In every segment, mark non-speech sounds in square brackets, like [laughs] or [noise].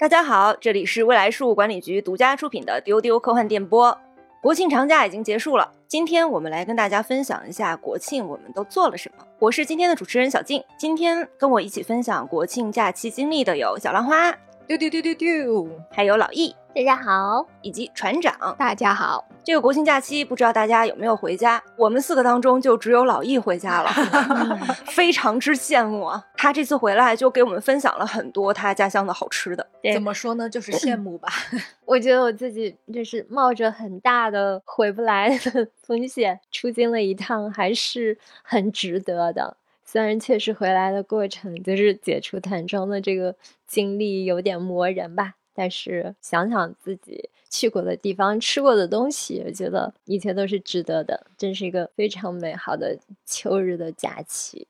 大家好，这里是未来事务管理局独家出品的丢丢科幻电波。国庆长假已经结束了，今天我们来跟大家分享一下国庆我们都做了什么。我是今天的主持人小静，今天跟我一起分享国庆假期经历的有小浪花，丢丢丢丢丢，还有老易，大家好，以及船长，大家好。这个国庆假期不知道大家有没有回家？我们四个当中就只有老易回家了 [laughs] [laughs] 非常之羡慕啊！他这次回来就给我们分享了很多他家乡的好吃的。怎么说呢？就是羡慕吧。[laughs] 我觉得我自己就是冒着很大的回不来的风险出京了一趟，还是很值得的。虽然确实回来的过程就是解除弹窗的这个经历有点磨人吧。但是想想自己去过的地方、吃过的东西，我觉得一切都是值得的。真是一个非常美好的秋日的假期。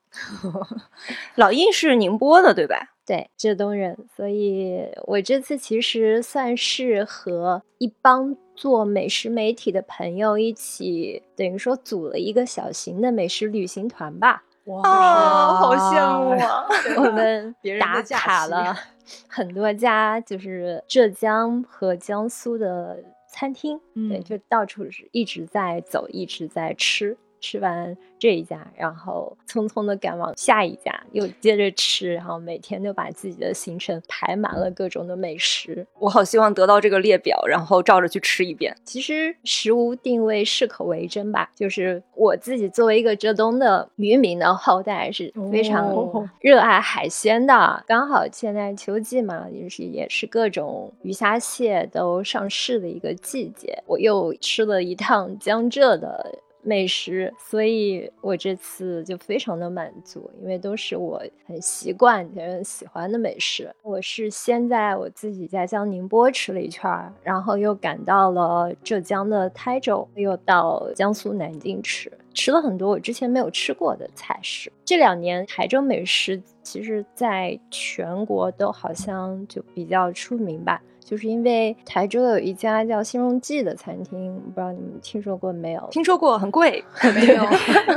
[laughs] 老印是宁波的，对吧？对，浙东人。所以我这次其实算是和一帮做美食媒体的朋友一起，等于说组了一个小型的美食旅行团吧。哇，好羡慕啊！我们 [laughs] 打卡了。很多家就是浙江和江苏的餐厅，对，就到处是一直在走，一直在吃。吃完这一家，然后匆匆的赶往下一家，又接着吃，然后每天就把自己的行程排满了各种的美食。我好希望得到这个列表，然后照着去吃一遍。其实食无定位，适可为真吧。就是我自己作为一个浙东的渔民的后代，是非常热爱海鲜的。刚好现在秋季嘛，就是也是各种鱼虾蟹都上市的一个季节。我又吃了一趟江浙的。美食，所以我这次就非常的满足，因为都是我很习惯、很喜欢的美食。我是先在我自己家乡宁波吃了一圈，然后又赶到了浙江的台州，又到江苏南京吃，吃了很多我之前没有吃过的菜式。这两年台州美食其实在全国都好像就比较出名吧。就是因为台州有一家叫新荣记的餐厅，不知道你们听说过没有？听说过，很贵，[laughs] 没有。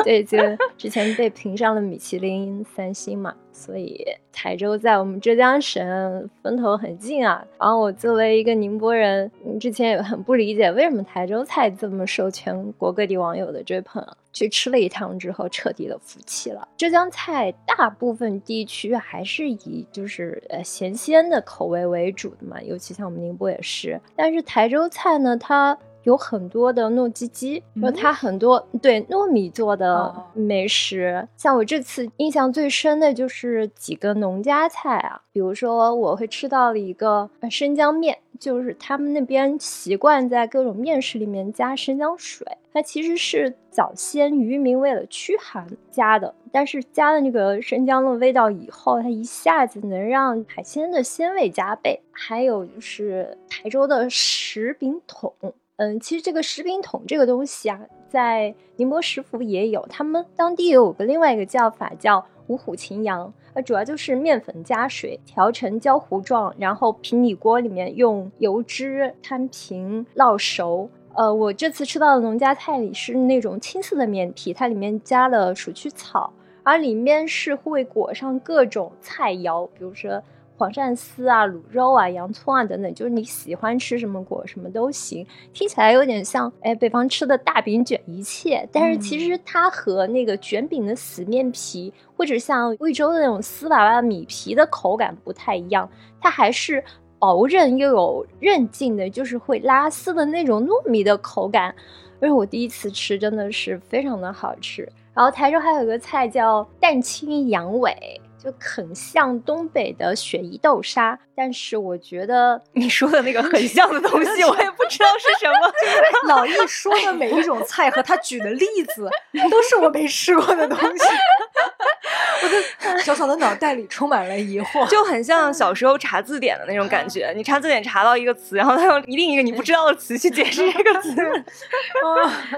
对，就之前被评上了米其林三星嘛。所以台州在我们浙江省分头很近啊。然后我作为一个宁波人，之前也很不理解为什么台州菜这么受全国各地网友的追捧。去吃了一趟之后，彻底的服气了。浙江菜大部分地区还是以就是呃咸鲜的口味为主的嘛，尤其像我们宁波也是。但是台州菜呢，它有很多的糯叽叽，然后它很多对糯米做的美食，像我这次印象最深的就是几个农家菜啊，比如说我会吃到了一个生姜面，就是他们那边习惯在各种面食里面加生姜水，它其实是早先渔民为了驱寒加的，但是加了那个生姜的味道以后，它一下子能让海鲜的鲜味加倍。还有就是台州的石饼筒。嗯，其实这个食饼桶这个东西啊，在宁波食府也有，他们当地有个另外一个叫法叫五虎秦羊，呃，主要就是面粉加水调成焦糊状，然后平底锅里面用油脂摊平烙熟。呃，我这次吃到的农家菜里是那种青色的面皮，它里面加了鼠曲草，而里面是会裹上各种菜肴，比如说。黄鳝丝啊，卤肉啊，洋葱啊，等等，就是你喜欢吃什么果什么都行。听起来有点像哎，北方吃的大饼卷一切，但是其实它和那个卷饼的死面皮，或者像贵州的那种丝娃娃米皮的口感不太一样，它还是薄韧又有韧劲的，就是会拉丝的那种糯米的口感。而且我第一次吃，真的是非常的好吃。然后台州还有一个菜叫蛋清羊尾。就很像东北的雪姨豆沙，但是我觉得 [laughs] 你说的那个很像的东西，我也不知道是什么。[laughs] 老易说的每一种菜和他举的例子，都是我没吃过的东西。[laughs] 我的小小的脑袋里充满了疑惑，就很像小时候查字典的那种感觉。你查字典查到一个词，然后他用另一个你不知道的词去解释这个词。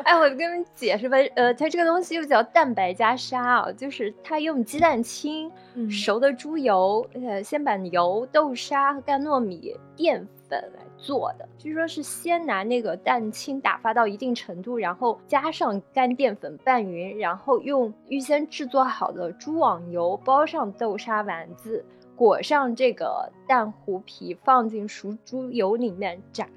哎，我跟你们解释吧，呃，它这个东西又叫蛋白加沙啊，就是它用鸡蛋清。熟的猪油，呃，先把油、豆沙和干糯米淀粉来做的。据说是先拿那个蛋清打发到一定程度，然后加上干淀粉拌匀，然后用预先制作好的猪网油包上豆沙丸子，裹上这个蛋糊皮，放进熟猪油里面炸。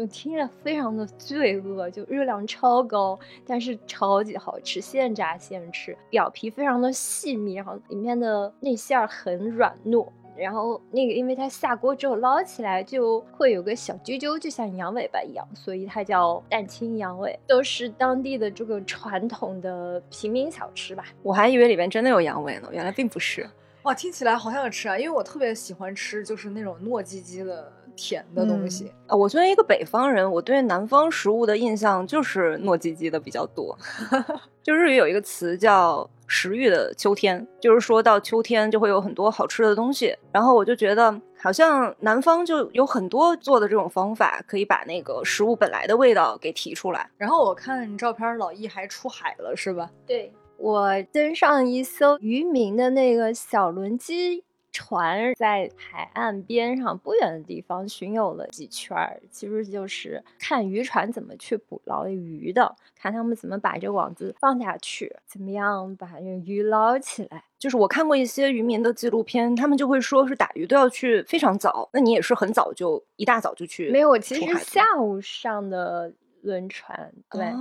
就听着非常的罪恶，就热量超高，但是超级好吃，现炸现吃，表皮非常的细密，然后里面的内馅儿很软糯，然后那个因为它下锅之后捞起来就会有个小啾啾，就像羊尾巴一样，所以它叫蛋清羊尾，都是当地的这个传统的平民小吃吧。我还以为里面真的有羊尾呢，原来并不是。哇，听起来好想吃啊！因为我特别喜欢吃，就是那种糯叽叽的甜的东西。啊，我作为一个北方人，我对南方食物的印象就是糯叽叽的比较多。[laughs] 就日语有一个词叫“食欲的秋天”，就是说到秋天就会有很多好吃的东西。然后我就觉得，好像南方就有很多做的这种方法，可以把那个食物本来的味道给提出来。然后我看照片，老易还出海了，是吧？对。我登上一艘渔民的那个小轮机船，在海岸边上不远的地方巡游了几圈儿，其实就是看渔船怎么去捕捞鱼的，看他们怎么把这网子放下去，怎么样把这鱼捞起来。就是我看过一些渔民的纪录片，他们就会说是打鱼都要去非常早。那你也是很早就一大早就去？没有，我其实下午上的轮船。对。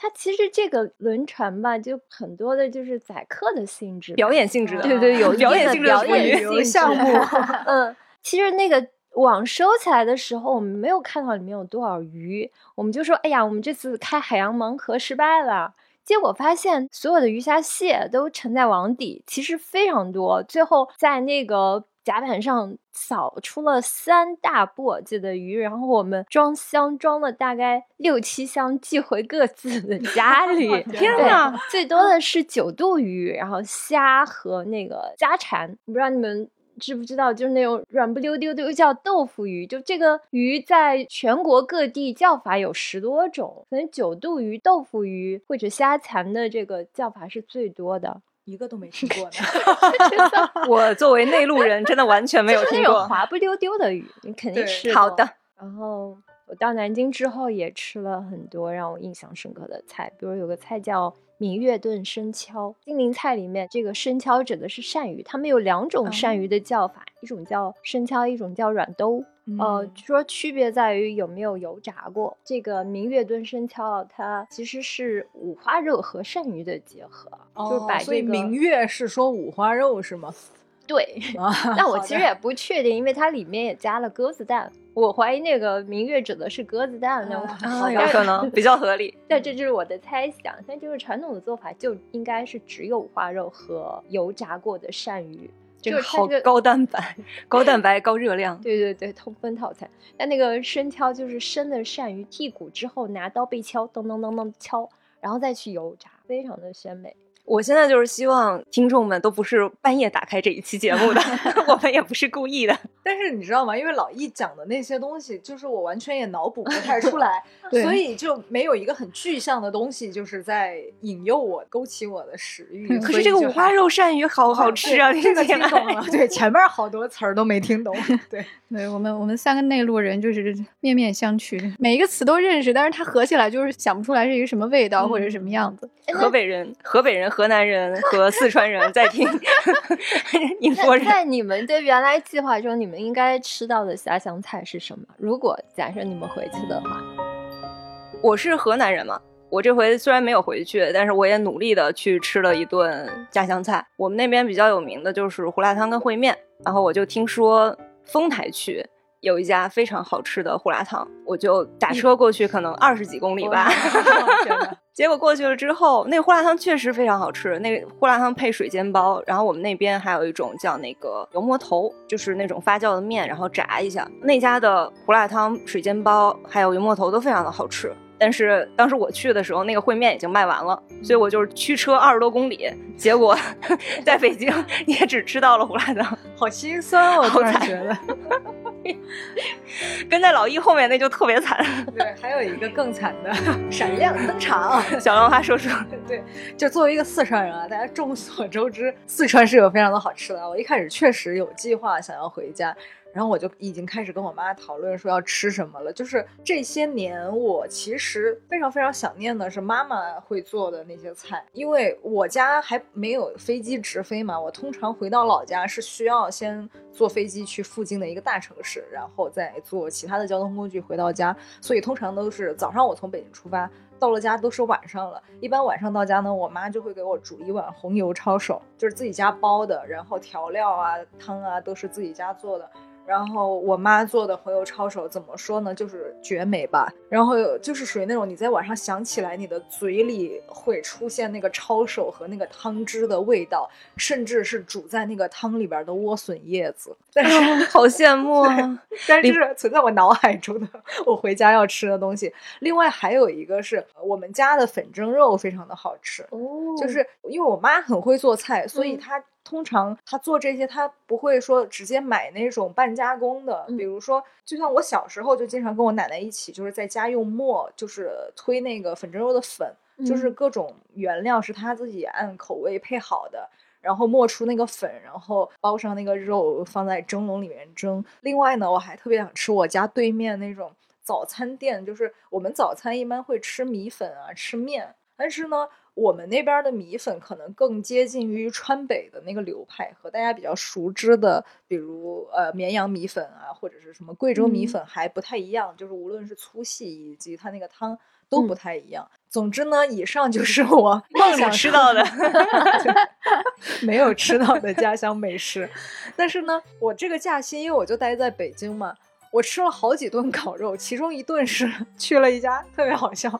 它其实这个轮船吧，就很多的就是载客的性质，表演性质的，对对，有 [laughs] 表演性质的旅游项目。[laughs] 嗯，其实那个网收起来的时候，我们没有看到里面有多少鱼，我们就说，哎呀，我们这次开海洋盲盒失败了。结果发现所有的鱼虾蟹都沉在网底，其实非常多。最后在那个。甲板上扫出了三大簸箕的鱼，然后我们装箱装了大概六七箱，寄回各自的 [laughs] 家里。天呐，最多的是九肚鱼，然后虾和那个家蝉。不知道你们知不知道，就是那种软不溜丢的叫豆腐鱼。就这个鱼在全国各地叫法有十多种，可能九肚鱼、豆腐鱼或者虾蚕的这个叫法是最多的。一个都没听 [laughs] 过呢，[laughs] 我作为内陆人，真的完全没有听过。滑不溜丢的鱼，你肯定吃好的。然后我到南京之后，也吃了很多让我印象深刻的菜，比如有个菜叫明月炖生敲。金陵菜里面，这个生敲指的是鳝鱼，他们有两种鳝鱼的叫法，一种叫生敲，一种叫软兜。呃，说区别在于有没有油炸过。这个明月炖生敲，它其实是五花肉和鳝鱼的结合，就是把这个。所以明月是说五花肉是吗？对，[laughs] 但我其实也不确定，因为它里面也加了鸽子蛋，我怀疑那个明月指的是鸽子蛋，那有可能 [laughs] 比较合理。但这就是我的猜想，但就是传统的做法就应该是只有五花肉和油炸过的鳝鱼。就是好高蛋白、高蛋白、高热量。[laughs] 对对对，通分套餐。但那个生敲就是生的鳝鱼剔骨之后，拿刀背敲，咚咚咚咚敲，然后再去油炸，非常的鲜美。我现在就是希望听众们都不是半夜打开这一期节目的，[laughs] 我们也不是故意的。但是你知道吗？因为老易讲的那些东西，就是我完全也脑补不太出来，[laughs] 所以就没有一个很具象的东西，就是在引诱我、勾起我的食欲。可是这个五花肉鳝鱼好好吃啊！这个听懂了，对，前面好多词儿都没听懂。[laughs] 对，对我们我们三个内陆人就是面面相觑，每一个词都认识，但是它合起来就是想不出来是一个什么味道或者什么样子。河北人，河北人。河南人和四川人在听，宁波人。在你们的原来计划中，你们应该吃到的家乡菜是什么？如果假设你们回去的话，我是河南人嘛，我这回虽然没有回去，但是我也努力的去吃了一顿家乡菜。我们那边比较有名的就是胡辣汤跟烩面，然后我就听说丰台区。有一家非常好吃的胡辣汤，我就打车过去，可能二十几公里吧。[laughs] 结果过去了之后，那个胡辣汤确实非常好吃。那个胡辣汤配水煎包，然后我们那边还有一种叫那个油馍头，就是那种发酵的面，然后炸一下。那家的胡辣汤、水煎包还有油馍头都非常的好吃。但是当时我去的时候，那个烩面已经卖完了，所以我就是驱车二十多公里，结果在北京 [laughs] 也只吃到了胡辣汤，好心酸哦！突然觉得。[laughs] 跟在老易后面那就特别惨。[laughs] 对，还有一个更惨的闪亮登场。[laughs] 小浪花说说。对，就作为一个四川人啊，大家众所周知，四川是有非常多好吃的。我一开始确实有计划想要回家，然后我就已经开始跟我妈讨论说要吃什么了。就是这些年，我其实非常非常想念的是妈妈会做的那些菜，因为我家还没有飞机直飞嘛。我通常回到老家是需要先坐飞机去附近的一个大城市，然后再坐其他的交通工具回到家。所以通常都是早上我从北京出发，到了家都是晚上了。一般晚上到家呢，我妈就会给我煮一碗红油抄手，就是自己家包的，然后调料啊、汤啊都是自己家做的。然后我妈做的红油抄手怎么说呢？就是绝美吧。然后就是属于那种你在晚上想起来，你的嘴里会出现那个抄手和那个汤汁的味道，甚至是煮在那个汤里边的莴笋叶子。但是好羡慕啊！但是存在我脑海中的 [laughs] 我回家要吃的东西。另外还有一个是我们家的粉蒸肉非常的好吃哦，就是因为我妈很会做菜，所以她。通常她做这些，她不会说直接买那种半加工的，比如说，就像我小时候就经常跟我奶奶一起，就是在家用磨，就是推那个粉蒸肉的粉，就是各种原料是她自己按口味配好的，然后磨出那个粉，然后包上那个肉放在蒸笼里面蒸。另外呢，我还特别想吃我家对面那种早餐店，就是我们早餐一般会吃米粉啊，吃面，但是呢。我们那边的米粉可能更接近于川北的那个流派，和大家比较熟知的，比如呃绵阳米粉啊，或者是什么贵州米粉还不太一样，就是无论是粗细以及它那个汤都不太一样。总之呢，以上就是我梦想吃到的，[laughs] 没有吃到的家乡美食。但是呢，我这个假期因为我就待在北京嘛，我吃了好几顿烤肉，其中一顿是 [laughs] 去了一家特别好笑，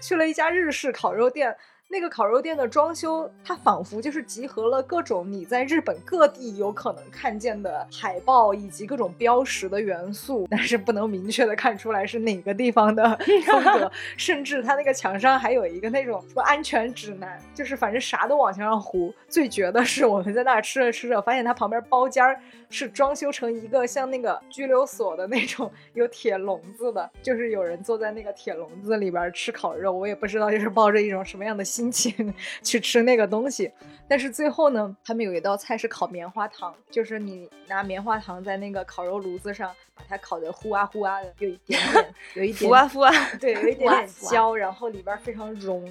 去了一家日式烤肉店。那个烤肉店的装修，它仿佛就是集合了各种你在日本各地有可能看见的海报以及各种标识的元素，但是不能明确的看出来是哪个地方的 [laughs] 风格。甚至它那个墙上还有一个那种什么安全指南，就是反正啥都往墙上糊。最绝的是我们在那儿吃着吃着，发现它旁边包间儿是装修成一个像那个拘留所的那种有铁笼子的，就是有人坐在那个铁笼子里边吃烤肉。我也不知道就是抱着一种什么样的心。心情 [laughs] 去吃那个东西，但是最后呢，他们有一道菜是烤棉花糖，就是你拿棉花糖在那个烤肉炉子上把它烤的呼啊呼啊的，有一点点，有一点呼啊呼啊，对，有一点点焦，然后里边非常融，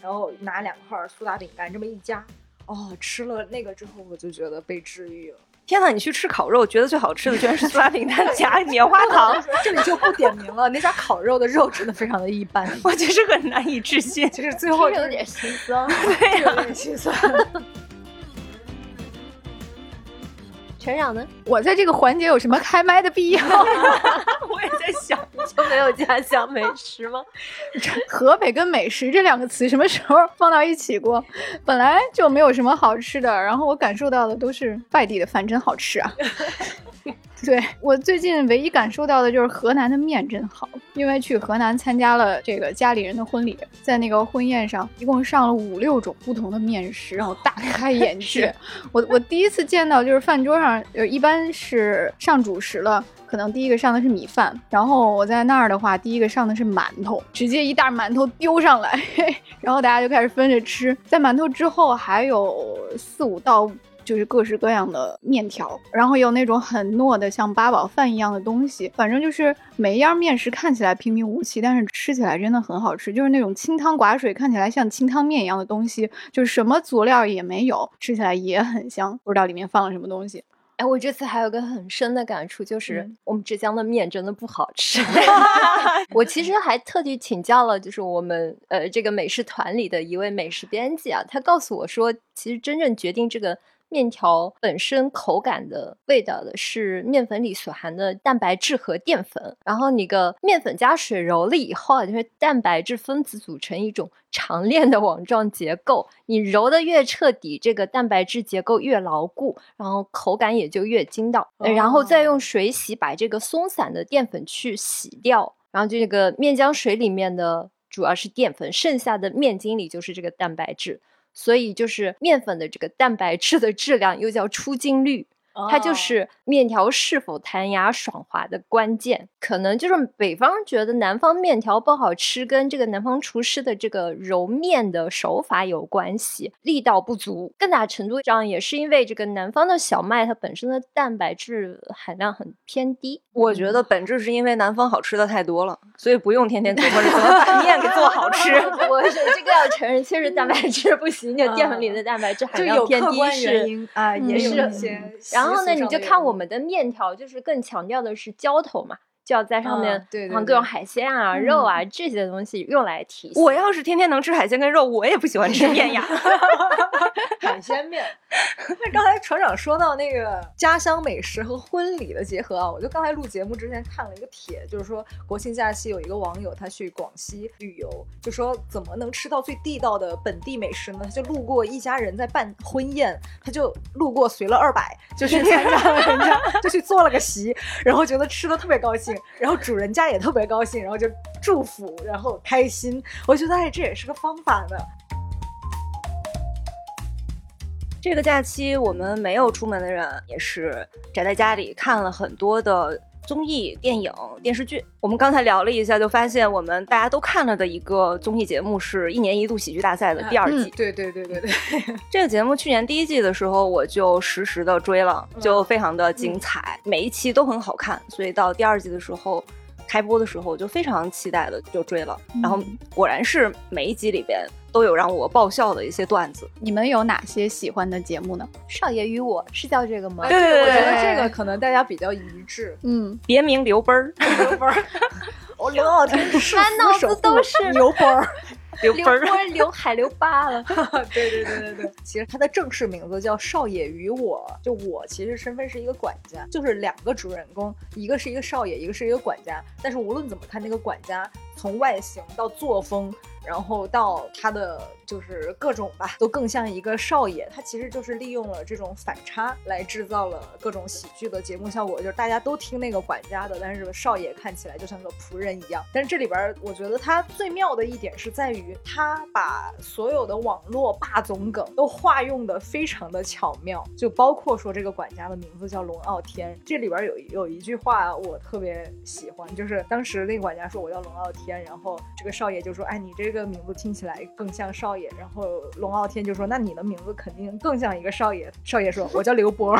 然后拿两块苏打饼干这么一夹，哦，吃了那个之后我就觉得被治愈了。天呐，你去吃烤肉，觉得最好吃的居然是苏打饼 [laughs] 干夹棉花糖，这里就不点名了。那家烤肉的肉真的非常的一般，[laughs] 我就是很难以置信，就是最后 [laughs] 有点心酸，对，有点心酸。船长呢？[laughs] 我在这个环节有什么开麦的必要吗？[laughs] 我也在想，[laughs] 就没有家乡美食吗？河北跟美食这两个词什么时候放到一起过？本来就没有什么好吃的，然后我感受到的都是外地的饭真好吃啊。对我最近唯一感受到的就是河南的面真好，因为去河南参加了这个家里人的婚礼，在那个婚宴上一共上了五六种不同的面食，让我大开 [laughs] 眼界。我我第一次见到就是饭桌上呃一般是上主食了，可能第一个上的是米饭，然后我在那儿的话第一个上的是馒头，直接一袋馒头丢上来，[laughs] 然后大家就开始分着吃，在馒头之后还有四五道。就是各式各样的面条，然后有那种很糯的像八宝饭一样的东西，反正就是每一样面食看起来平平无奇，但是吃起来真的很好吃。就是那种清汤寡水，看起来像清汤面一样的东西，就是什么佐料也没有，吃起来也很香。不知道里面放了什么东西。哎，我这次还有个很深的感触，就是我们浙江的面真的不好吃。[laughs] 我其实还特地请教了，就是我们呃这个美食团里的一位美食编辑啊，他告诉我说，其实真正决定这个。面条本身口感的味道的是面粉里所含的蛋白质和淀粉，然后你个面粉加水揉了以后，就会蛋白质分子组成一种长链的网状结构。你揉的越彻底，这个蛋白质结构越牢固，然后口感也就越筋道。然后再用水洗，把这个松散的淀粉去洗掉，然后这个面浆水里面的主要是淀粉，剩下的面筋里就是这个蛋白质。所以就是面粉的这个蛋白质的质量又叫出筋率，它就是面条是否弹牙爽滑的关键。可能就是北方觉得南方面条不好吃，跟这个南方厨师的这个揉面的手法有关系，力道不足。更大程度上也是因为这个南方的小麦它本身的蛋白质含量很偏低。我觉得本质是因为南方好吃的太多了，所以不用天天琢磨着怎么把面给做好吃。[laughs] 我是这个要承认，确实蛋白质不行，就淀粉里的蛋白质含量偏低是啊，也是。然后呢，你就看我们的面条，就是更强调的是浇头嘛。就要在上面放各种海鲜啊、肉啊这些东西用来提。我要是天天能吃海鲜跟肉，我也不喜欢吃面呀。[laughs] [laughs] 海鲜面。[laughs] 那刚才船长说到那个家乡美食和婚礼的结合啊，我就刚才录节目之前看了一个帖，就是说国庆假期有一个网友他去广西旅游，就说怎么能吃到最地道的本地美食呢？他就路过一家人在办婚宴，他就路过随了二百，就去参加了人家，就去做了个席，然后觉得吃的特别高兴。然后主人家也特别高兴，然后就祝福，然后开心。我觉得哎，这也是个方法呢。这个假期我们没有出门的人，也是宅在家里看了很多的。综艺、电影、电视剧，我们刚才聊了一下，就发现我们大家都看了的一个综艺节目是一年一度喜剧大赛的第二季。对对对对对，[laughs] 这个节目去年第一季的时候我就实时的追了，就非常的精彩，每一期都很好看，所以到第二季的时候开播的时候我就非常期待的就追了，然后果然是每一集里边。都有让我爆笑的一些段子。你们有哪些喜欢的节目呢？少爷与我是叫这个吗？对对对，我觉得这个可能大家比较一致。嗯，别名刘奔儿，刘奔儿，[laughs] 我刘傲天 [laughs] 满脑子都是 [laughs] 刘奔儿。刘奔儿，刘海刘疤了。对对对对对，其实他的正式名字叫少爷与我，就我其实身份是一个管家，就是两个主人公，一个是一个少爷，一个是一个管家。但是无论怎么看，那个管家从外形到作风。然后到他的就是各种吧，都更像一个少爷。他其实就是利用了这种反差来制造了各种喜剧的节目效果，就是大家都听那个管家的，但是少爷看起来就像个仆人一样。但是这里边我觉得他最妙的一点是在于，他把所有的网络霸总梗都化用的非常的巧妙，就包括说这个管家的名字叫龙傲天。这里边有有一句话我特别喜欢，就是当时那个管家说我叫龙傲天，然后这个少爷就说，哎，你这个。这个名字听起来更像少爷，然后龙傲天就说：“那你的名字肯定更像一个少爷。”少爷说：“我叫刘波。”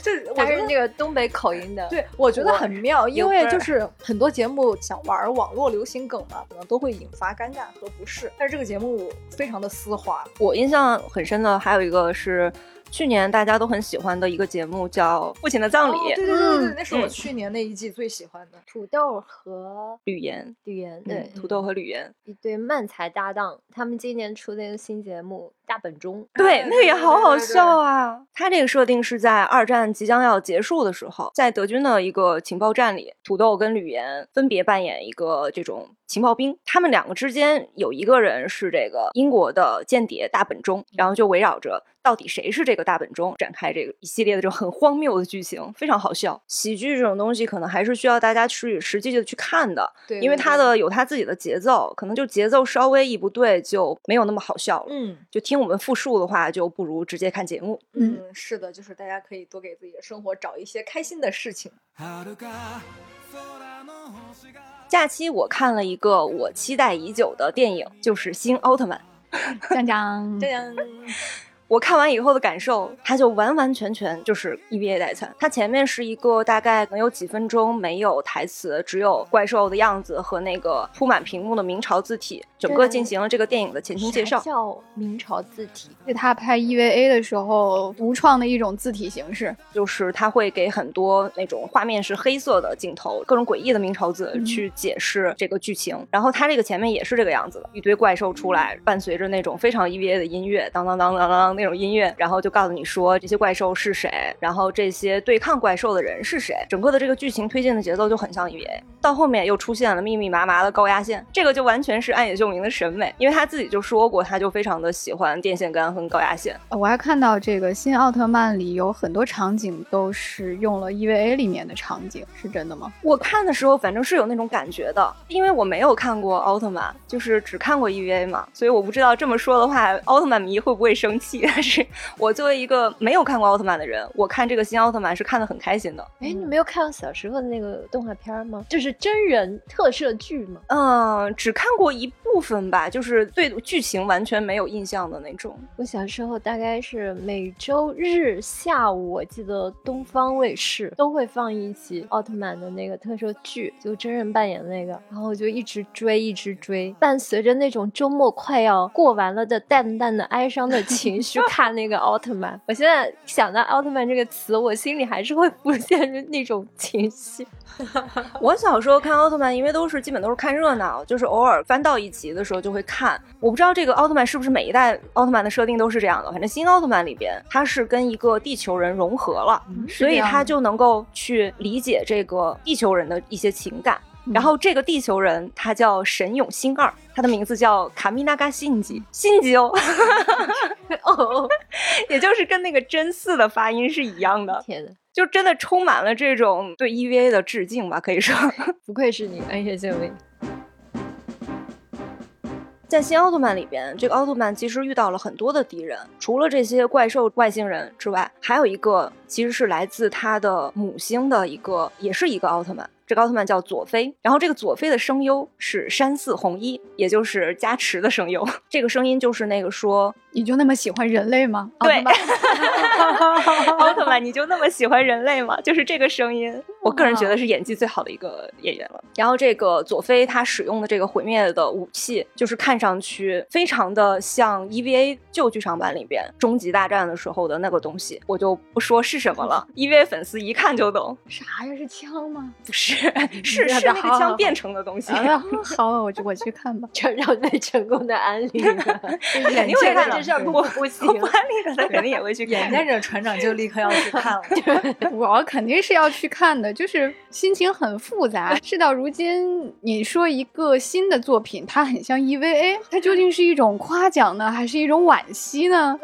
这他是那个东北口音的，对我觉得很妙，因为就是很多节目想玩网络流行梗嘛，可能都会引发尴尬和不适。但是这个节目非常的丝滑，我印象很深的还有一个是。去年大家都很喜欢的一个节目叫《父亲的葬礼》，对对对对，那是我去年那一季最喜欢的。土豆和吕岩，吕岩对，土豆和吕岩一对漫才搭档，他们今年出的一个新节目《大本钟》，对，那个也好好笑啊。他这个设定是在二战即将要结束的时候，在德军的一个情报站里，土豆跟吕岩分别扮演一个这种情报兵，他们两个之间有一个人是这个英国的间谍大本钟，然后就围绕着。到底谁是这个大本钟？展开这个一系列的这种很荒谬的剧情，非常好笑。喜剧这种东西，可能还是需要大家去实际的去看的，对，因为它的有它自己的节奏，可能就节奏稍微一不对，就没有那么好笑了。嗯，就听我们复述的话，就不如直接看节目。嗯，是的，就是大家可以多给自己的生活找一些开心的事情。假期我看了一个我期待已久的电影，就是《新奥特曼》。锵锵锵锵。[laughs] 我看完以后的感受，它就完完全全就是 EVA 代餐。它前面是一个大概能有几分钟没有台词，只有怪兽的样子和那个铺满屏幕的明朝字体，整个进行了这个电影的前情介绍。叫明朝字体，是他拍 EVA 的时候独创的一种字体形式，就是他会给很多那种画面是黑色的镜头，各种诡异的明朝字去解释这个剧情。然后他这个前面也是这个样子的，一堆怪兽出来，伴随着那种非常 EVA 的音乐，当当当当当。那种音乐，然后就告诉你说这些怪兽是谁，然后这些对抗怪兽的人是谁，整个的这个剧情推进的节奏就很像 EVA。到后面又出现了密密麻麻的高压线，这个就完全是暗野秀明的审美，因为他自己就说过，他就非常的喜欢电线杆和高压线。我还看到这个新奥特曼里有很多场景都是用了 EVA 里面的场景，是真的吗？我看的时候反正是有那种感觉的，因为我没有看过奥特曼，就是只看过 EVA 嘛，所以我不知道这么说的话，奥特曼迷会不会生气。但是我作为一个没有看过奥特曼的人，我看这个新奥特曼是看的很开心的。哎，你没有看过小时候的那个动画片吗？就是真人特摄剧吗？嗯，只看过一部分吧，就是对剧情完全没有印象的那种。我小时候大概是每周日下午，我记得东方卫视都会放一集奥特曼的那个特摄剧，就真人扮演那个，然后我就一直追，一直追，伴随着那种周末快要过完了的淡淡的哀伤的情绪看那个奥特曼。我现在想到奥特曼这个词，我心里还是会浮现着那种情绪。[laughs] 我小时候看奥特曼，因为都是基本都是看热闹，就是偶尔翻到一集的时候就会看。我不知道这个奥特曼是不是每一代奥特曼的设定都是这样的，反正新奥特曼里边他是跟一个地球人融合了，所以他就能够去理解这个地球人的一些情感。然后这个地球人他叫神永星二，他的名字叫卡米纳嘎信吉，信吉 [laughs] 哦，哦，[laughs] 也就是跟那个真四的发音是一样的。天呐，就真的充满了这种对 EVA 的致敬吧，可以说。[laughs] 不愧是你，安野秀明。在新奥特曼里边，这个奥特曼其实遇到了很多的敌人，除了这些怪兽外星人之外，还有一个其实是来自他的母星的一个，也是一个奥特曼。这个奥特曼叫佐菲，然后这个佐菲的声优是山寺弘一，也就是加持的声优。这个声音就是那个说你就那么喜欢人类吗？对，[laughs] 奥特曼，你就那么喜欢人类吗？就是这个声音，我个人觉得是演技最好的一个演员了。然后这个佐菲他使用的这个毁灭的武器，就是看上去非常的像 EVA 旧剧场版里边终极大战的时候的那个东西，我就不说是什么了，[laughs] EVA 粉丝一看就懂。啥呀？是枪吗？不是，是是那个枪变成的东西。好，我就我去看吧。[laughs] 这让最成功的安利了，[laughs] 肯定会看事儿不不行，不安利的他肯定也会去看。眼见着船长就立刻要去看了。[laughs] 我肯定是要去看的，就是心情很复杂。事到如今，你说一个新的作品，它很像 EVA，它究竟是一种夸奖呢，还是一种惋惜呢？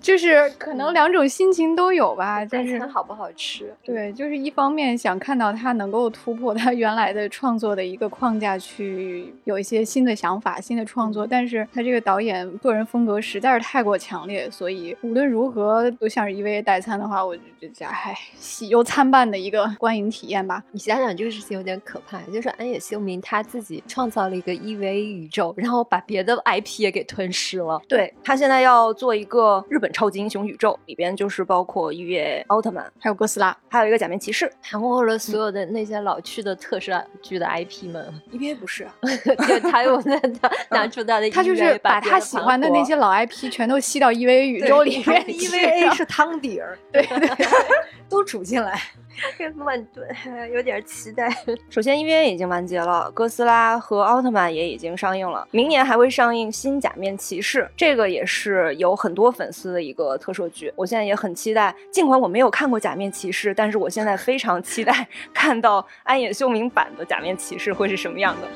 就是可能两种心情都有吧。但是好不好吃？对，就是一方面想看到它能够突破他原来的创作的一个框架，去有一些新的想法、新的创作。但是他这个导演个人风格实在是太过强烈，所以无论如何都像是一味代餐的话，我就觉得唉，喜忧参半的一个观影体验吧。你想想这个事情有点可怕，就是安野秀明他自己创造了一个 EVA 宇宙，然后把别的 IP 也给吞噬了。对他现在要做一个日本超级英雄宇宙，里边就是包括 EVA 奥特曼，还有哥斯拉，还有一个假面骑士，含括了所有的那些老去的特摄剧的 IP 们。EVA 不是 [laughs] 他又在 [laughs] 他拿出他的 EVA，他就是把他喜欢的那些老 IP 全都吸到 EVA 宇宙里面。EVA 是汤底儿，对对，[laughs] 都煮进来。[laughs] 乱炖，有点期待。[laughs] 首先，EVA 已经完结了，哥斯拉和奥特曼也已经上映了，明年还会上映新假面骑士，这个也是有很多粉丝的一个特摄剧。我现在也很期待，尽管我没有看过假面骑士，但是我现在非常期待看到安野秀明版的假面骑士会是什么样的。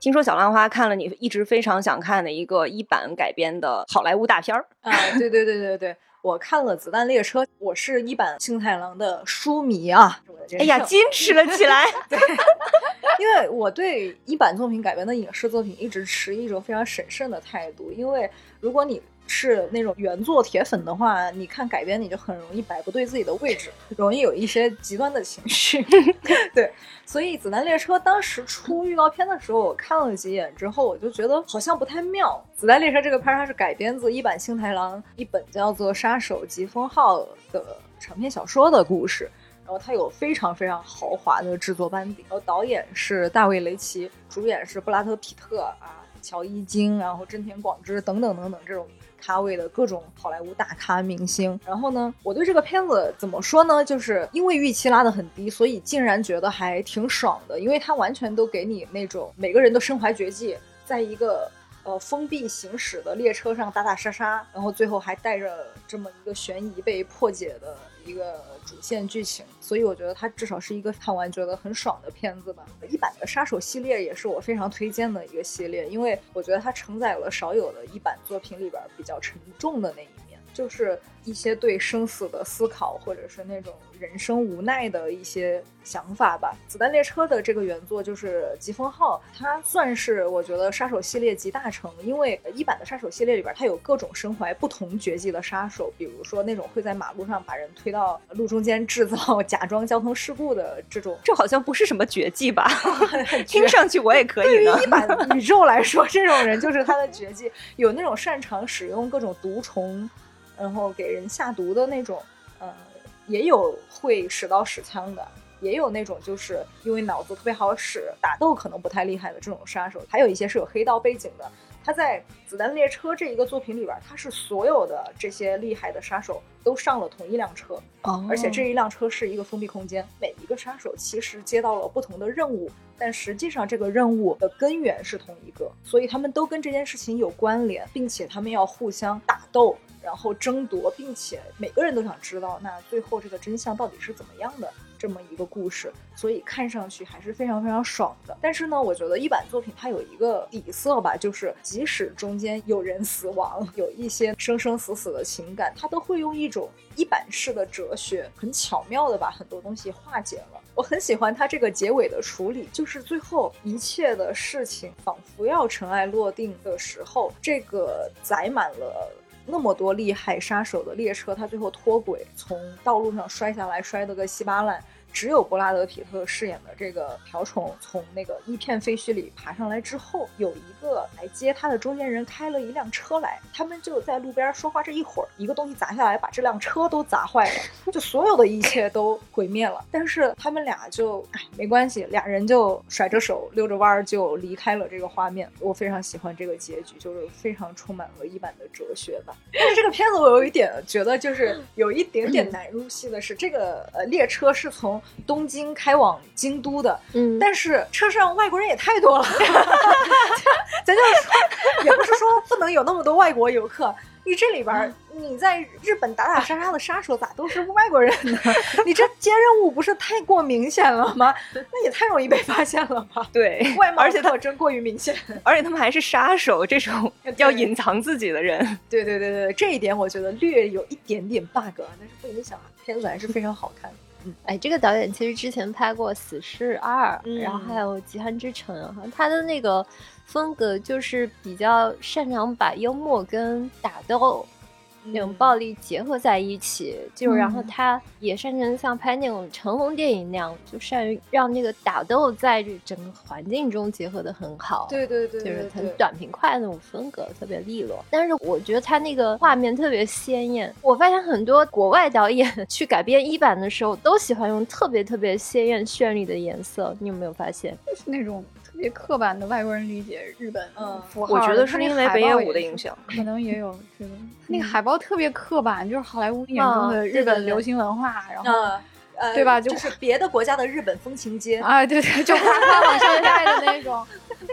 听说小浪花看了你一直非常想看的一个一版改编的好莱坞大片儿啊！对对对对对，我看了《子弹列车》，我是一版幸太郎的书迷啊！哎呀，矜持了起来。[laughs] 对，因为我对一版作品改编的影视作品一直持一种非常审慎的态度，因为如果你是那种原作铁粉的话，你看改编你就很容易摆不对自己的位置，容易有一些极端的情绪。[laughs] 对，所以《子弹列车》当时出预告片的时候，我看了几眼之后，我就觉得好像不太妙。《子弹列车》这个片它是改编自一版幸太郎一本叫做《杀手疾风号》的长篇小说的故事。然后它有非常非常豪华的制作班底，然后导演是大卫雷奇，主演是布拉德皮特啊、乔伊金，然后真田广之等等等等这种咖位的各种好莱坞大咖明星。然后呢，我对这个片子怎么说呢？就是因为预期拉得很低，所以竟然觉得还挺爽的，因为它完全都给你那种每个人都身怀绝技，在一个。呃，封闭行驶的列车上打打杀杀，然后最后还带着这么一个悬疑被破解的一个主线剧情，所以我觉得它至少是一个看完觉得很爽的片子吧。一版的杀手系列也是我非常推荐的一个系列，因为我觉得它承载了少有的一版作品里边比较沉重的那一面。就是一些对生死的思考，或者是那种人生无奈的一些想法吧。子弹列车的这个原作就是疾风号，它算是我觉得杀手系列集大成，因为一版的杀手系列里边，它有各种身怀不同绝技的杀手，比如说那种会在马路上把人推到路中间制造 [laughs] 假装交通事故的这种，这好像不是什么绝技吧？[laughs] 听上去我也可以呢。对于一版 [laughs] 宇宙来说，这种人就是他的绝技，有那种擅长使用各种毒虫。然后给人下毒的那种，呃，也有会使刀使枪的，也有那种就是因为脑子特别好使，打斗可能不太厉害的这种杀手，还有一些是有黑道背景的。他在《子弹列车》这一个作品里边，他是所有的这些厉害的杀手都上了同一辆车，哦，而且这一辆车是一个封闭空间，每一个杀手其实接到了不同的任务，但实际上这个任务的根源是同一个，所以他们都跟这件事情有关联，并且他们要互相打斗。然后争夺，并且每个人都想知道，那最后这个真相到底是怎么样的这么一个故事，所以看上去还是非常非常爽的。但是呢，我觉得一版作品它有一个底色吧，就是即使中间有人死亡，有一些生生死死的情感，它都会用一种一版式的哲学，很巧妙的把很多东西化解了。我很喜欢它这个结尾的处理，就是最后一切的事情仿佛要尘埃落定的时候，这个载满了。那么多厉害杀手的列车，他最后脱轨，从道路上摔下来，摔得个稀巴烂。只有布拉德·皮特饰演的这个瓢虫从那个一片废墟里爬上来之后，有一个来接他的中间人开了一辆车来，他们就在路边说话。这一会儿，一个东西砸下来，把这辆车都砸坏了，就所有的一切都毁灭了。但是他们俩就哎没关系，俩人就甩着手溜着弯儿就离开了这个画面。我非常喜欢这个结局，就是非常充满了一版的哲学吧。但是这个片子我有一点觉得，就是有一点点难入戏的是，这个呃列车是从。东京开往京都的，嗯，但是车上外国人也太多了，[laughs] 咱就说，也不是说不能有那么多外国游客。你这里边，你在日本打打杀杀的杀手咋都是外国人呢？[laughs] 你这接任务不是太过明显了吗？[laughs] 那也太容易被发现了吧？对，外貌而且特征过于明显，而且他们还是杀手，这种要隐藏自己的人。对对对对，这一点我觉得略有一点点 bug，但是不影响片子还是非常好看的。哎，这个导演其实之前拍过《死侍二》，然后还有《极寒之城》，哈，他的那个风格就是比较擅长把幽默跟打斗。那种暴力结合在一起，就然后他也擅长像拍那种成龙电影那样，就善于让那个打斗在这整个环境中结合的很好。对对对，就是很短平快的那种风格，特别利落。但是我觉得他那个画面特别鲜艳。我发现很多国外导演 [laughs] 去改编一版的时候，都喜欢用特别特别鲜艳绚丽的颜色。你有没有发现？就是那种。别刻板的外国人理解日本嗯符号，我觉得是因为北野武的影响，可能也有这个。那个海报特别刻板，就是好莱坞眼中的日本流行文化，然后。呃对吧？就是别的国家的日本风情街啊，对对，就 [laughs] 夸夸往上带的那种。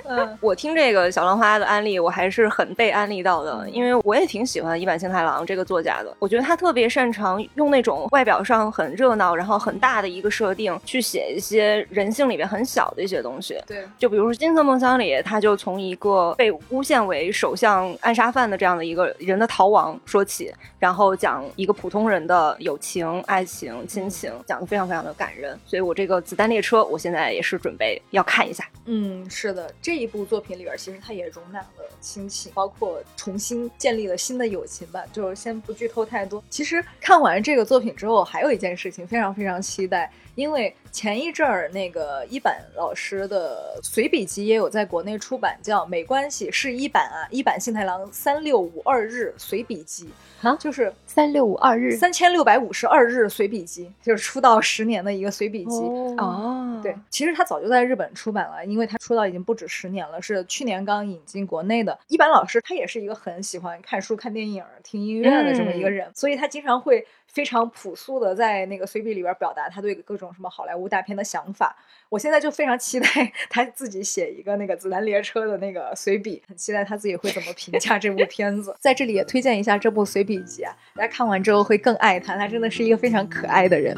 嗯，[laughs] 我听这个小浪花的安利，我还是很被安利到的，因为我也挺喜欢一坂幸太郎这个作家的。我觉得他特别擅长用那种外表上很热闹，然后很大的一个设定，去写一些人性里边很小的一些东西。对，就比如说《金色梦乡》里，他就从一个被诬陷为首相暗杀犯的这样的一个人的逃亡说起，然后讲一个普通人的友情、爱情、亲情，讲的非常非常的感人。所以我这个子弹列车，我现在也是准备要看一下。嗯，是的。这一部作品里边，其实它也容纳了亲情，包括重新建立了新的友情吧。就是先不剧透太多。其实看完这个作品之后，还有一件事情非常非常期待，因为前一阵儿那个一版老师的随笔集也有在国内出版，叫《没关系是一版啊，一版幸太郎三六五二日随笔集》啊，就是三六五二日三千六百五十二日随笔集，就是出道十年的一个随笔集哦。对，其实他早就在日本出版了，因为他出道已经不止十。年了，是去年刚引进国内的。一般老师他也是一个很喜欢看书、看电影、听音乐的这么一个人，所以他经常会非常朴素的在那个随笔里边表达他对各种什么好莱坞大片的想法。我现在就非常期待 [laughs] 他自己写一个那个子弹列车的那个随笔，很期待他自己会怎么评价这部片子。在这里也推荐一下这部随笔集啊，大家看完之后会更爱他，他真的是一个非常可爱的人。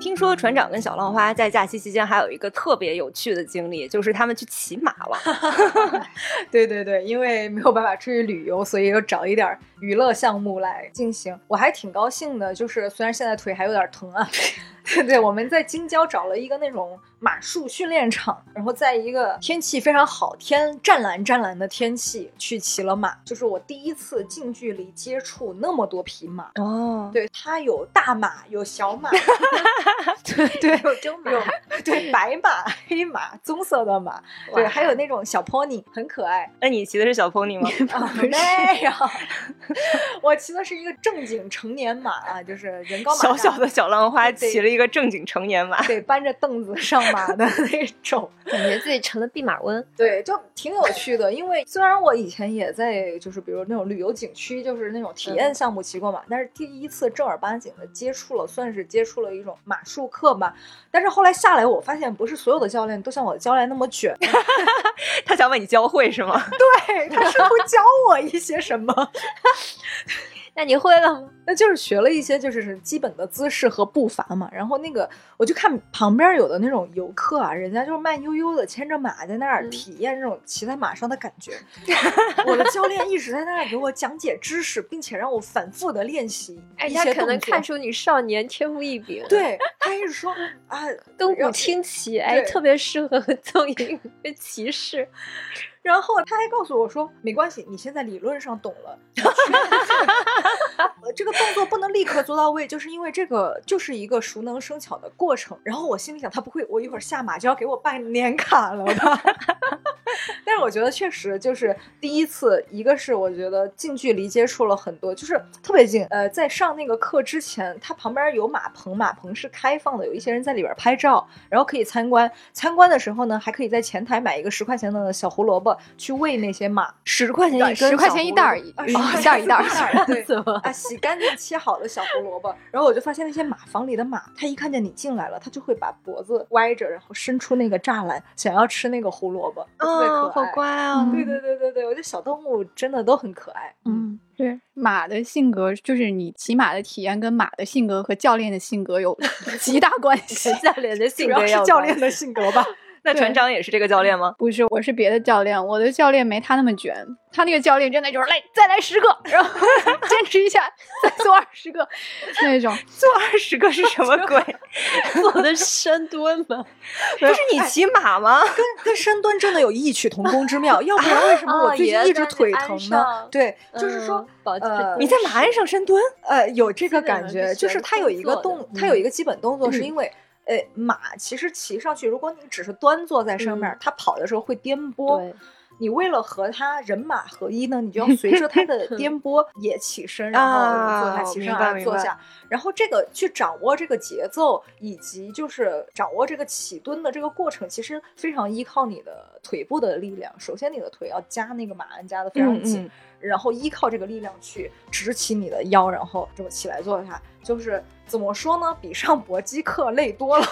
听说船长跟小浪花在假期期间还有一个特别有趣的经历，就是他们去骑马了。[laughs] 对对对，因为没有办法出去旅游，所以又找一点娱乐项目来进行。我还挺高兴的，就是虽然现在腿还有点疼啊。对 [laughs] 对，我们在京郊找了一个那种马术训练场，然后在一个天气非常好、天湛蓝湛蓝的天气去骑了马，就是我第一次近距离接触那么多匹马。哦，对，它有大马，有小马，[laughs] 对对，[laughs] 有真马有对白马、黑马、棕色的马，对，还有那种小 pony，很可爱。那你骑的是小 pony 吗？啊，没有，[laughs] 我骑的是一个正经成年马啊，就是人高马大小小的小浪花骑了一个正经成年马。对，搬着凳子上马的 [laughs] 那种。感觉自己成了弼马温。对，就挺有趣的。因为虽然我以前也在就是比如那种旅游景区，就是那种体验项目骑过马，但是第一次正儿八经的接触了，算是接触了一种马术课吧。但是后来下来，我发现不是所有的教练都像我的教练那么卷，[laughs] 他想把你教会是吗？对，他是会教我一些什么。[laughs] 那你会了吗？那就是学了一些就是基本的姿势和步伐嘛，然后那个我就看旁边有的那种游客啊，人家就是慢悠悠的牵着马在那儿嗯体验这种骑在马上的感觉。[laughs] 我的教练一直在那儿给我讲解知识，并且让我反复的练习哎，他可能看出你少年天赋异禀。，对他一直说啊，[laughs] 东然后古轻骑，哎，特别适合做一个骑士。然后他还告诉我说，没关系，你现在理论上懂了，[laughs] 呃这个动作不能立刻做到位，就是因为这个就是一个熟能生巧的过程。然后我心里想，他不会，我一会儿下马就要给我办年卡了吧？[laughs] 但是我觉得确实就是第一次，一个是我觉得近距离接触了很多，就是特别近。呃，在上那个课之前，它旁边有马棚，马棚是开放的，有一些人在里边拍照，然后可以参观。参观的时候呢，还可以在前台买一个十块钱的小胡萝卜去喂那些马。十块钱一根，十块钱一袋儿，一袋儿一袋儿。[laughs] 对？啊，洗干净切好的小胡萝卜，然后我就发现那些马房里的马，它一看见你进来了，它就会把脖子歪着，然后伸出那个栅栏，想要吃那个胡萝卜，特别可哦，好。乖啊！对对对对对，我觉得小动物真的都很可爱。嗯，对，马的性格就是你骑马的体验跟马的性格和教练的性格有 [laughs] 极大关系。教练的性主要是教练的性格吧。那船长也是这个教练吗？不是，我是别的教练，我的教练没他那么卷，他那个教练真的就是来再来十个，然后 [laughs] 坚持一下，再做二十个那种。[laughs] 做二十个是什么鬼？[laughs] 做的深蹲吗？不是你骑马吗？跟跟深蹲真的有异曲同工之妙，要不然为什么我哦最近一直腿疼呢上？对，就是说嗯，呃你在马鞍上深蹲？呃，有这个感觉，就是悬它有一个动，它有嗯一个基本动作，是因为。呃，马其实骑上去，如果你只是端坐在上面，嗯它跑的时候会颠簸。对，你为了和它人马合一呢，你就要 [laughs] 随着它的颠簸也起身，然后坐下，啊骑上明白明白来坐下。然后这个去掌握这个节奏，以及就是掌握这个起蹲的这个过程，其实非常依靠你的腿部的力量。首先，你的腿要夹那个马鞍夹的非常紧，嗯嗯然后依靠这个力量去直起你的腰，然后这么起来坐下，就是怎么说呢？比上搏击课累多了。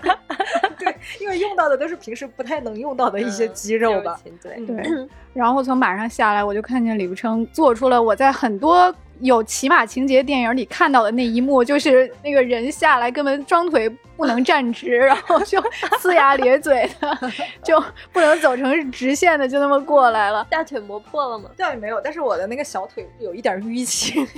[laughs] 对，因为用到的都是平时不太能用到的一些嗯肌肉吧。对，嗯对，然后从马上下来，我就看见李不称做出了我在很多有骑马情节电影里看到的那一幕，就是那个人下来根本双腿不能站直，[laughs] 然后就呲牙咧嘴的，就不能走成直线的，就那么过来了。大腿磨破了吗？倒也没有，但是我的那个小腿有一点淤青，[laughs]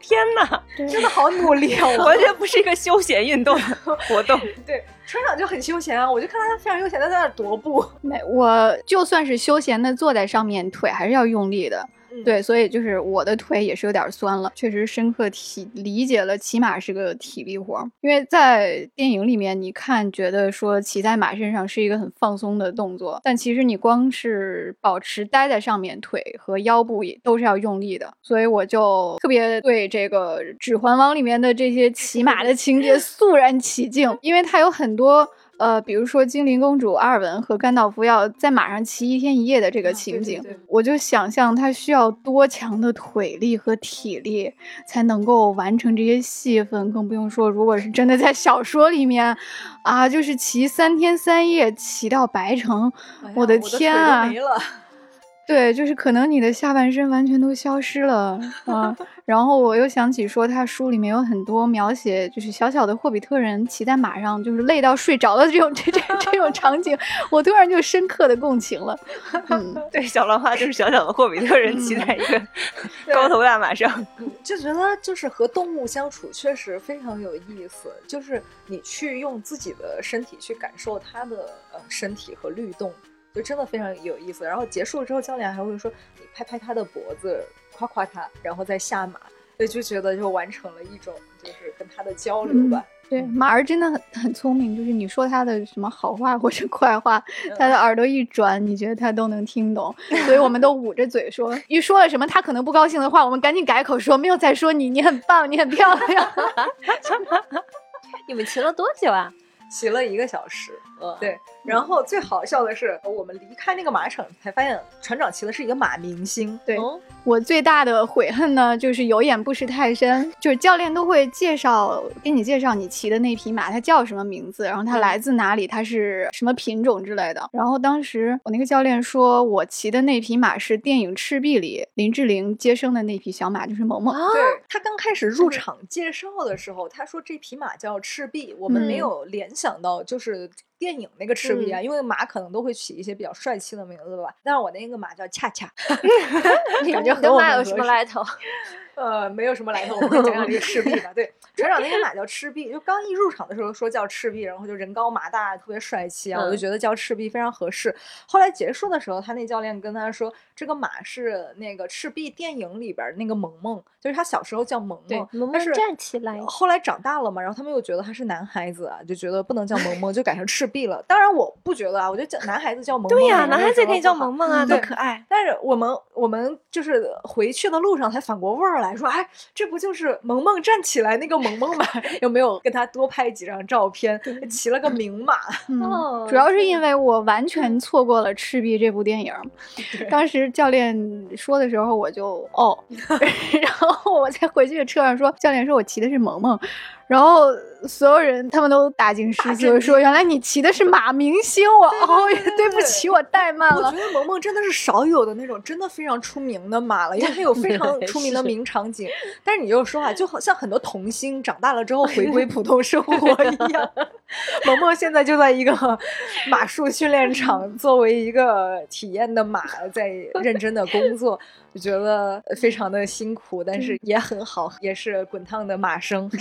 天哪，真的好努力啊！我完全不是一个休闲运动的 [laughs] 活动。对船长就很休闲啊，我就看他非常悠闲的在那踱步。没，我就算是休闲的坐在上面，腿还是要用力的。对，所以就是我的腿也是有点酸了，确实深刻体理解了骑马是个体力活。因为在电影里面，你看觉得说骑在马身上是一个很放松的动作，但其实你光是保持待在上面，腿和腰部也都是要用力的。所以我就特别对这个《指环王》里面的这些骑马的情节肃然起敬，因为它有很多。呃，比如说精灵公主阿尔文和甘道夫要在马上骑一天一夜的这个啊对对情景，对我就想象他需要多强的腿力和体力才能够完成这些戏份，更不用说如果是真的在小说里面，啊，就是骑三天三夜骑到白城，哎我的天啊！对，就是可能你的下半身完全都消失了啊。[laughs] 然后我又想起说，他书里面有很多描写，就是小小的霍比特人骑在马上，就是累到睡着的这种这这这种场景，我突然就深刻的共情了。嗯，[laughs] 对，小兰花就是小小的霍比特人骑在一个 [laughs] 高头大马上，就觉得就是和动物相处确实非常有意思，就是你去用自己的身体去感受它的呃身体和律动，就真的非常有意思。然后结束了之后，教练还会说你拍拍他的脖子。夸夸他，然后再下马，所以就觉得就完成了一种就是跟他的交流吧。对，马儿真的很很聪明，就是你说他的什么好话或者坏话，他的耳朵一转，你觉得他都能听懂。[laughs] 所以我们都捂着嘴说，一说了什么他可能不高兴的话，我们赶紧改口说没有再说你，你很棒，你很漂亮。[laughs] [laughs] 你们骑了多久啊？骑了一个小时。对，然后最好笑的是，我们离开那个马场才发现，船长骑的是一个马明星。对我最大的悔恨呢，就是有眼不识泰山，就是教练都会介绍给你介绍你骑的那匹马，它叫什么名字，然后它来自哪里，它是什么品种之类的。然后当时我那个教练说我骑的那匹马是电影《赤壁》里林志玲接生的那匹小马，就是萌萌。对他刚开始入场介绍的时候，他说这匹马叫赤壁，我们没有联想到就是。电影那个赤壁啊，因为马可能都会起一些比较帅气的名字吧，但是我那个马叫恰恰，[laughs] 感觉和马有什么来头？[laughs] 呃，没有什么来头，我们讲讲这个赤壁吧。对，船长那个马叫赤壁，就刚一入场的时候说叫赤壁，然后就人高马大，特别帅气啊，我就觉得叫赤壁非常合适。后来结束的时候，他那教练跟他说，这个马是那个赤壁电影里边那个萌萌，就是他小时候叫萌萌，萌萌站起来。后来长大了嘛，然后他们又觉得他是男孩子，就觉得不能叫萌萌，就改成赤壁了。当然我不觉得啊，我觉得叫男孩子叫萌萌，对呀，男孩子也可以叫萌萌啊，多可爱。但是我们我们就是回去的路上才反过味儿来。说哎，这不就是萌萌站起来那个萌萌吗？有没有跟他多拍几张照片？骑了个名马，[laughs] 主要是因为我完全错过了《赤壁》这部电影。当时教练说的时候，我就哦，[laughs] 然后我才回去的车上说，教练说我骑的是萌萌。然后所有人他们都大惊失色，说：“原来你骑的是马明星！”我哦，对不起，我怠慢了。我觉得萌萌真的是少有的那种真的非常出名的马了，因为它有非常出名的名场景。但是你又说啊，就好像很多童星长大了之后回归普通生活一样。[laughs] 萌萌现在就在一个马术训练场，[laughs] 作为一个体验的马，在认真的工作。就觉得非常的辛苦，但是也很好，也是滚烫的马生。[laughs]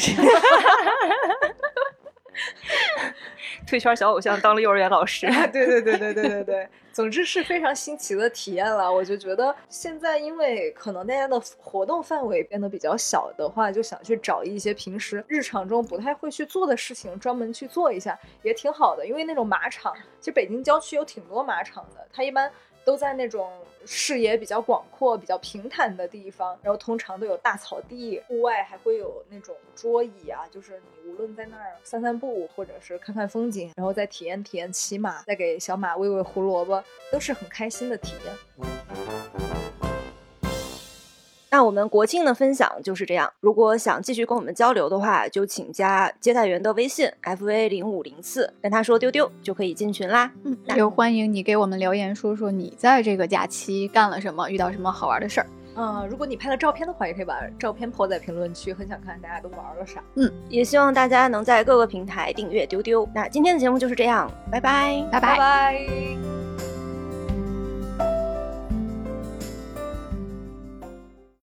退圈小偶像当了幼儿园老师，[laughs] 对对对对对对对，总之是非常新奇的体验了。我就觉得现在因为可能大家的活动范围变得比较小的话，就想去找一些平时日常中不太会去做的事情，专门去做一下，也挺好的。因为那种马场，其实北京郊区有挺多马场的，它一般。都在那种视野比较广阔、比较平坦的地方，然后通常都有大草地，户外还会有那种桌椅啊，就是你无论在那儿散散步，或者是看看风景，然后再体验体验骑马，再给小马喂喂胡萝卜，都是很开心的体验。那我们国庆的分享就是这样。如果想继续跟我们交流的话，就请加接待员的微信 fv 零五零四，跟他说丢丢就可以进群啦。嗯，也欢迎你给我们留言，说说你在这个假期干了什么，遇到什么好玩的事儿。嗯，如果你拍了照片的话，也可以把照片抛在评论区，很想看大家都玩了啥。嗯，也希望大家能在各个平台订阅丢丢。那今天的节目就是这样，拜拜，拜拜拜。